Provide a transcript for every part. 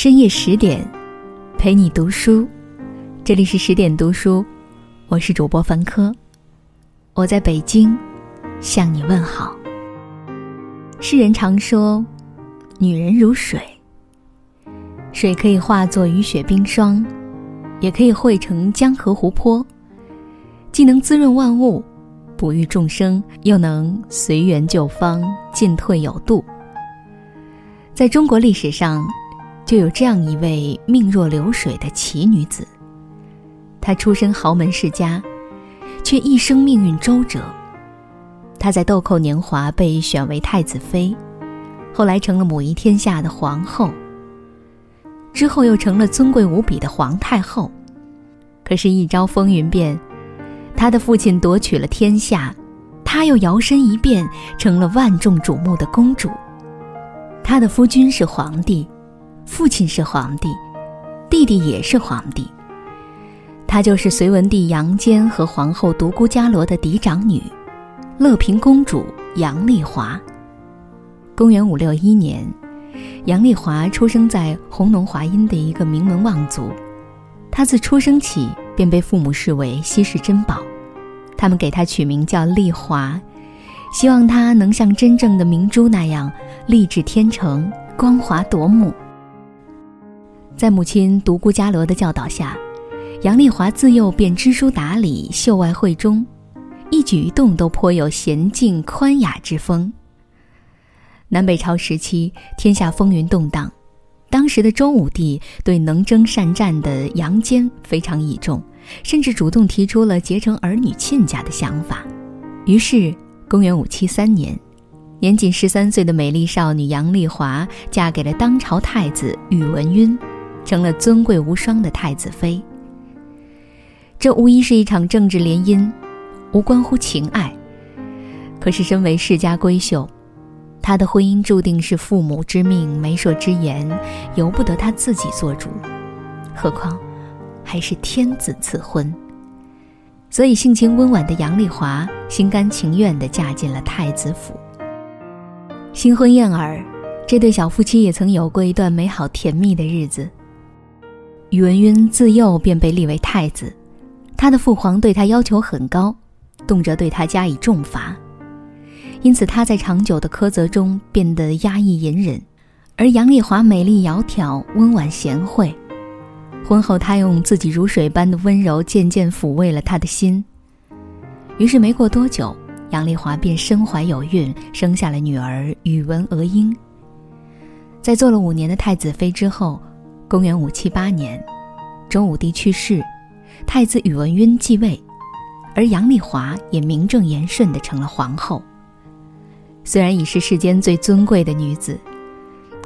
深夜十点，陪你读书。这里是十点读书，我是主播凡科，我在北京向你问好。世人常说，女人如水，水可以化作雨雪冰霜，也可以汇成江河湖泊，既能滋润万物，哺育众生，又能随缘就方，进退有度。在中国历史上。就有这样一位命若流水的奇女子。她出身豪门世家，却一生命运周折。她在豆蔻年华被选为太子妃，后来成了母仪天下的皇后。之后又成了尊贵无比的皇太后。可是，一朝风云变，她的父亲夺取了天下，她又摇身一变成了万众瞩目的公主。她的夫君是皇帝。父亲是皇帝，弟弟也是皇帝。她就是隋文帝杨坚和皇后独孤伽罗的嫡长女，乐平公主杨丽华。公元五六一年，杨丽华出生在弘农华阴的一个名门望族。她自出生起便被父母视为稀世珍宝，他们给她取名叫丽华，希望她能像真正的明珠那样丽质天成、光华夺目。在母亲独孤伽罗的教导下，杨丽华自幼便知书达理、秀外慧中，一举一动都颇有娴静宽雅之风。南北朝时期，天下风云动荡，当时的周武帝对能征善战的杨坚非常倚重，甚至主动提出了结成儿女亲家的想法。于是，公元五七三年，年仅十三岁的美丽少女杨丽华嫁给了当朝太子宇文赟。成了尊贵无双的太子妃。这无疑是一场政治联姻，无关乎情爱。可是身为世家闺秀，她的婚姻注定是父母之命、媒妁之言，由不得她自己做主。何况，还是天子赐婚。所以性情温婉的杨丽华心甘情愿地嫁进了太子府。新婚燕尔，这对小夫妻也曾有过一段美好甜蜜的日子。宇文赟自幼便被立为太子，他的父皇对他要求很高，动辄对他加以重罚，因此他在长久的苛责中变得压抑隐忍。而杨丽华美丽窈窕、温婉贤惠，婚后她用自己如水般的温柔渐渐抚慰了他的心。于是没过多久，杨丽华便身怀有孕，生下了女儿宇文娥英。在做了五年的太子妃之后。公元五七八年，周武帝去世，太子宇文赟继位，而杨丽华也名正言顺地成了皇后。虽然已是世间最尊贵的女子，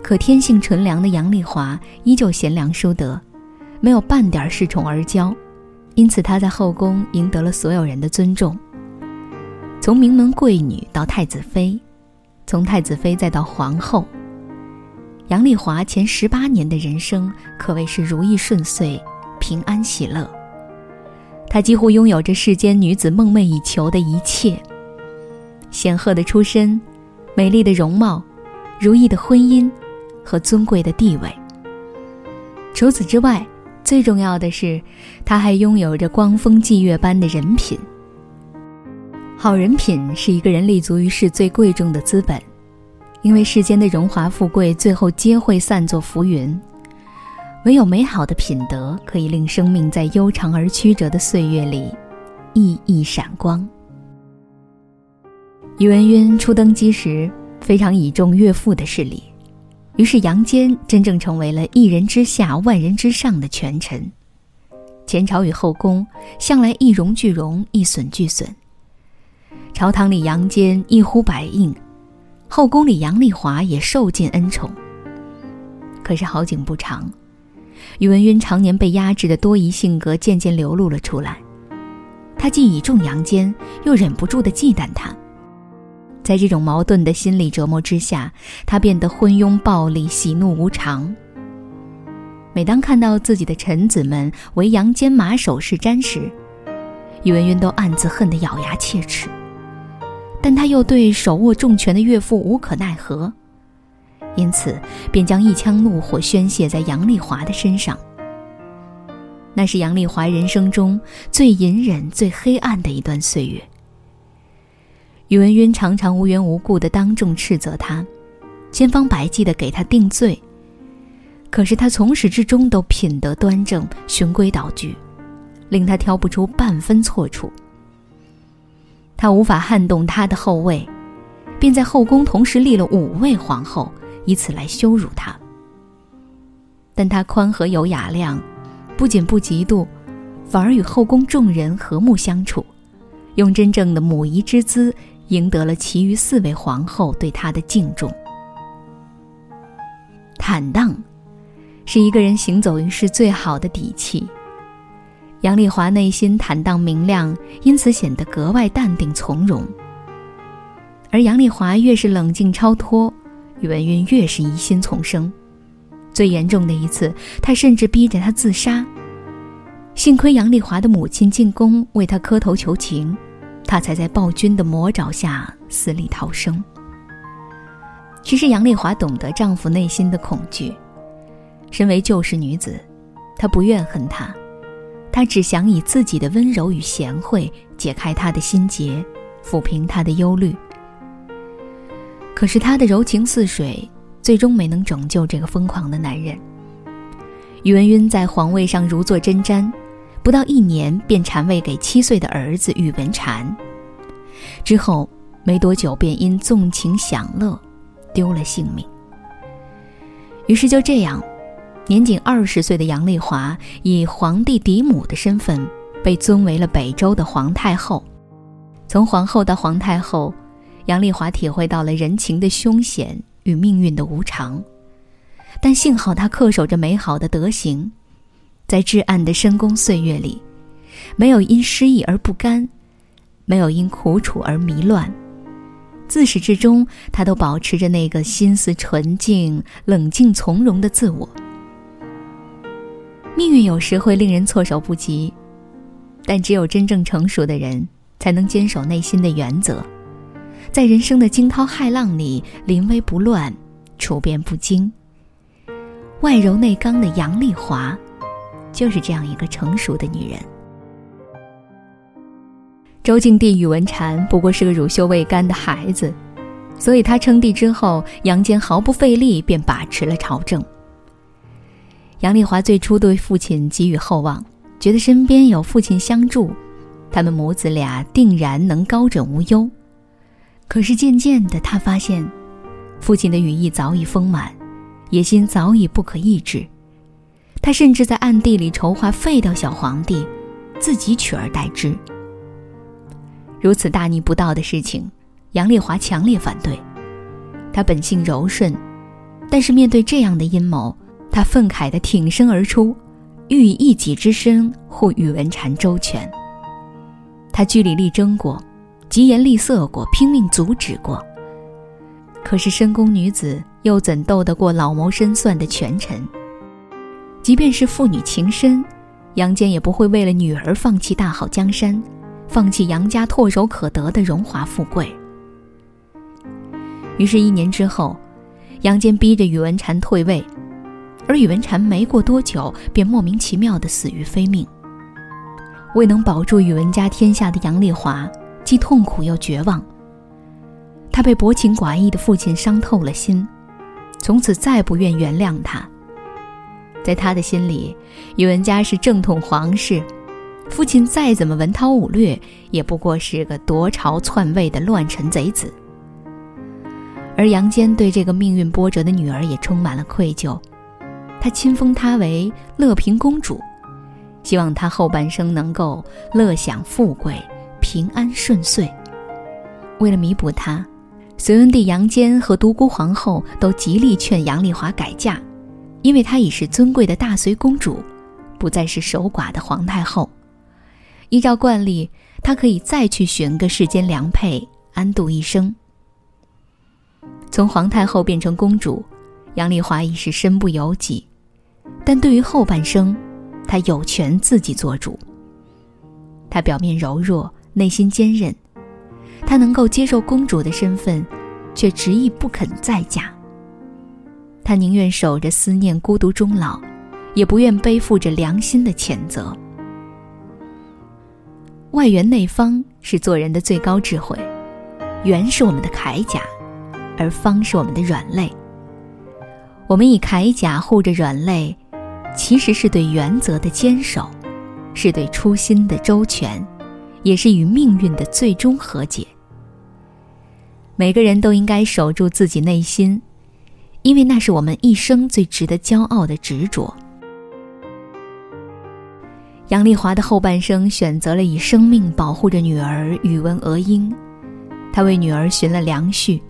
可天性纯良的杨丽华依旧贤良淑德，没有半点恃宠而骄，因此她在后宫赢得了所有人的尊重。从名门贵女到太子妃，从太子妃再到皇后。杨丽华前十八年的人生可谓是如意顺遂、平安喜乐。她几乎拥有着世间女子梦寐以求的一切：显赫的出身、美丽的容貌、如意的婚姻和尊贵的地位。除此之外，最重要的是，她还拥有着光风霁月般的人品。好人品是一个人立足于世最贵重的资本。因为世间的荣华富贵最后皆会散作浮云，唯有美好的品德可以令生命在悠长而曲折的岁月里熠熠闪光。宇文赟初登基时非常倚重岳父的势力，于是杨坚真正成为了一人之下万人之上的权臣。前朝与后宫向来一荣俱荣，一损俱损。朝堂里杨坚一呼百应。后宫里，杨丽华也受尽恩宠。可是好景不长，宇文赟常年被压制的多疑性格渐渐流露了出来。他既倚重杨坚，又忍不住的忌惮他。在这种矛盾的心理折磨之下，他变得昏庸暴力、喜怒无常。每当看到自己的臣子们为杨坚马首是瞻时，宇文赟都暗自恨得咬牙切齿。但他又对手握重权的岳父无可奈何，因此便将一腔怒火宣泄在杨丽华的身上。那是杨丽华人生中最隐忍、最黑暗的一段岁月。宇文赟常常无缘无故的当众斥责他，千方百计的给他定罪。可是他从始至终都品德端正、循规蹈矩，令他挑不出半分错处。他无法撼动他的后位，便在后宫同时立了五位皇后，以此来羞辱他。但他宽和有雅量，不仅不嫉妒，反而与后宫众人和睦相处，用真正的母仪之姿赢得了其余四位皇后对他的敬重。坦荡，是一个人行走于世最好的底气。杨丽华内心坦荡明亮，因此显得格外淡定从容。而杨丽华越是冷静超脱，宇文赟越是疑心丛生。最严重的一次，他甚至逼着她自杀。幸亏杨丽华的母亲进宫为她磕头求情，她才在暴君的魔爪下死里逃生。其实杨丽华懂得丈夫内心的恐惧，身为旧式女子，她不怨恨他。他只想以自己的温柔与贤惠解开他的心结，抚平他的忧虑。可是她的柔情似水，最终没能拯救这个疯狂的男人。宇文赟在皇位上如坐针毡，不到一年便禅位给七岁的儿子宇文禅，之后没多久便因纵情享乐，丢了性命。于是就这样。年仅二十岁的杨丽华以皇帝嫡母的身份被尊为了北周的皇太后。从皇后到皇太后，杨丽华体会到了人情的凶险与命运的无常。但幸好她恪守着美好的德行，在至暗的深宫岁月里，没有因失意而不甘，没有因苦楚而迷乱。自始至终，她都保持着那个心思纯净、冷静从容的自我。命运有时会令人措手不及，但只有真正成熟的人，才能坚守内心的原则，在人生的惊涛骇浪里临危不乱，处变不惊。外柔内刚的杨丽华，就是这样一个成熟的女人。周敬帝宇文禅不过是个乳臭未干的孩子，所以他称帝之后，杨坚毫不费力便把持了朝政。杨丽华最初对父亲寄予厚望，觉得身边有父亲相助，他们母子俩定然能高枕无忧。可是渐渐的，她发现，父亲的羽翼早已丰满，野心早已不可抑制。他甚至在暗地里筹划废掉小皇帝，自己取而代之。如此大逆不道的事情，杨丽华强烈反对。她本性柔顺，但是面对这样的阴谋。他愤慨地挺身而出，欲以一己之身护宇文禅周全。他据理力争过，疾言厉色过，拼命阻止过。可是深宫女子又怎斗得过老谋深算的权臣？即便是父女情深，杨坚也不会为了女儿放弃大好江山，放弃杨家唾手可得的荣华富贵。于是，一年之后，杨坚逼着宇文禅退位。而宇文禅没过多久便莫名其妙的死于非命。未能保住宇文家天下的杨丽华，既痛苦又绝望。她被薄情寡义的父亲伤透了心，从此再不愿原谅他。在他的心里，宇文家是正统皇室，父亲再怎么文韬武略，也不过是个夺朝篡位的乱臣贼子。而杨坚对这个命运波折的女儿也充满了愧疚。他亲封她为乐平公主，希望她后半生能够乐享富贵、平安顺遂。为了弥补她，隋文帝杨坚和独孤皇后都极力劝杨丽华改嫁，因为她已是尊贵的大隋公主，不再是守寡的皇太后。依照惯例，她可以再去寻个世间良配，安度一生。从皇太后变成公主，杨丽华已是身不由己。但对于后半生，她有权自己做主。她表面柔弱，内心坚韧，她能够接受公主的身份，却执意不肯再嫁。他宁愿守着思念孤独终老，也不愿背负着良心的谴责。外圆内方是做人的最高智慧，圆是我们的铠甲，而方是我们的软肋。我们以铠甲护着软肋，其实是对原则的坚守，是对初心的周全，也是与命运的最终和解。每个人都应该守住自己内心，因为那是我们一生最值得骄傲的执着。杨丽华的后半生选择了以生命保护着女儿宇文娥英，她为女儿寻了良婿，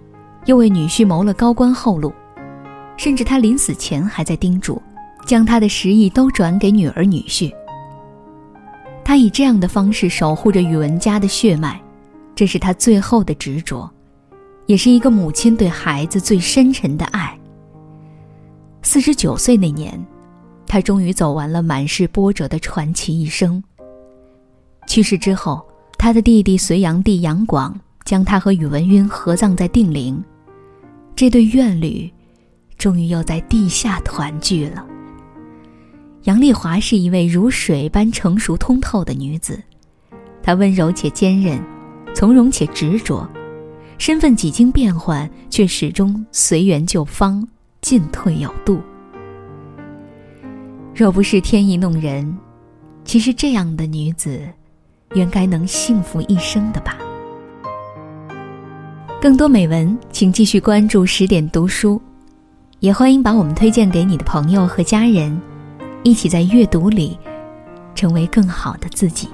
又为女婿谋了高官厚禄，甚至他临死前还在叮嘱，将他的十亿都转给女儿女婿。他以这样的方式守护着宇文家的血脉，这是他最后的执着。也是一个母亲对孩子最深沉的爱。四十九岁那年，他终于走完了满是波折的传奇一生。去世之后，他的弟弟隋炀帝杨广将他和宇文赟合葬在定陵。这对怨侣，终于又在地下团聚了。杨丽华是一位如水般成熟通透的女子，她温柔且坚韧，从容且执着。身份几经变换，却始终随缘就方，进退有度。若不是天意弄人，其实这样的女子，原该能幸福一生的吧。更多美文，请继续关注十点读书，也欢迎把我们推荐给你的朋友和家人，一起在阅读里，成为更好的自己。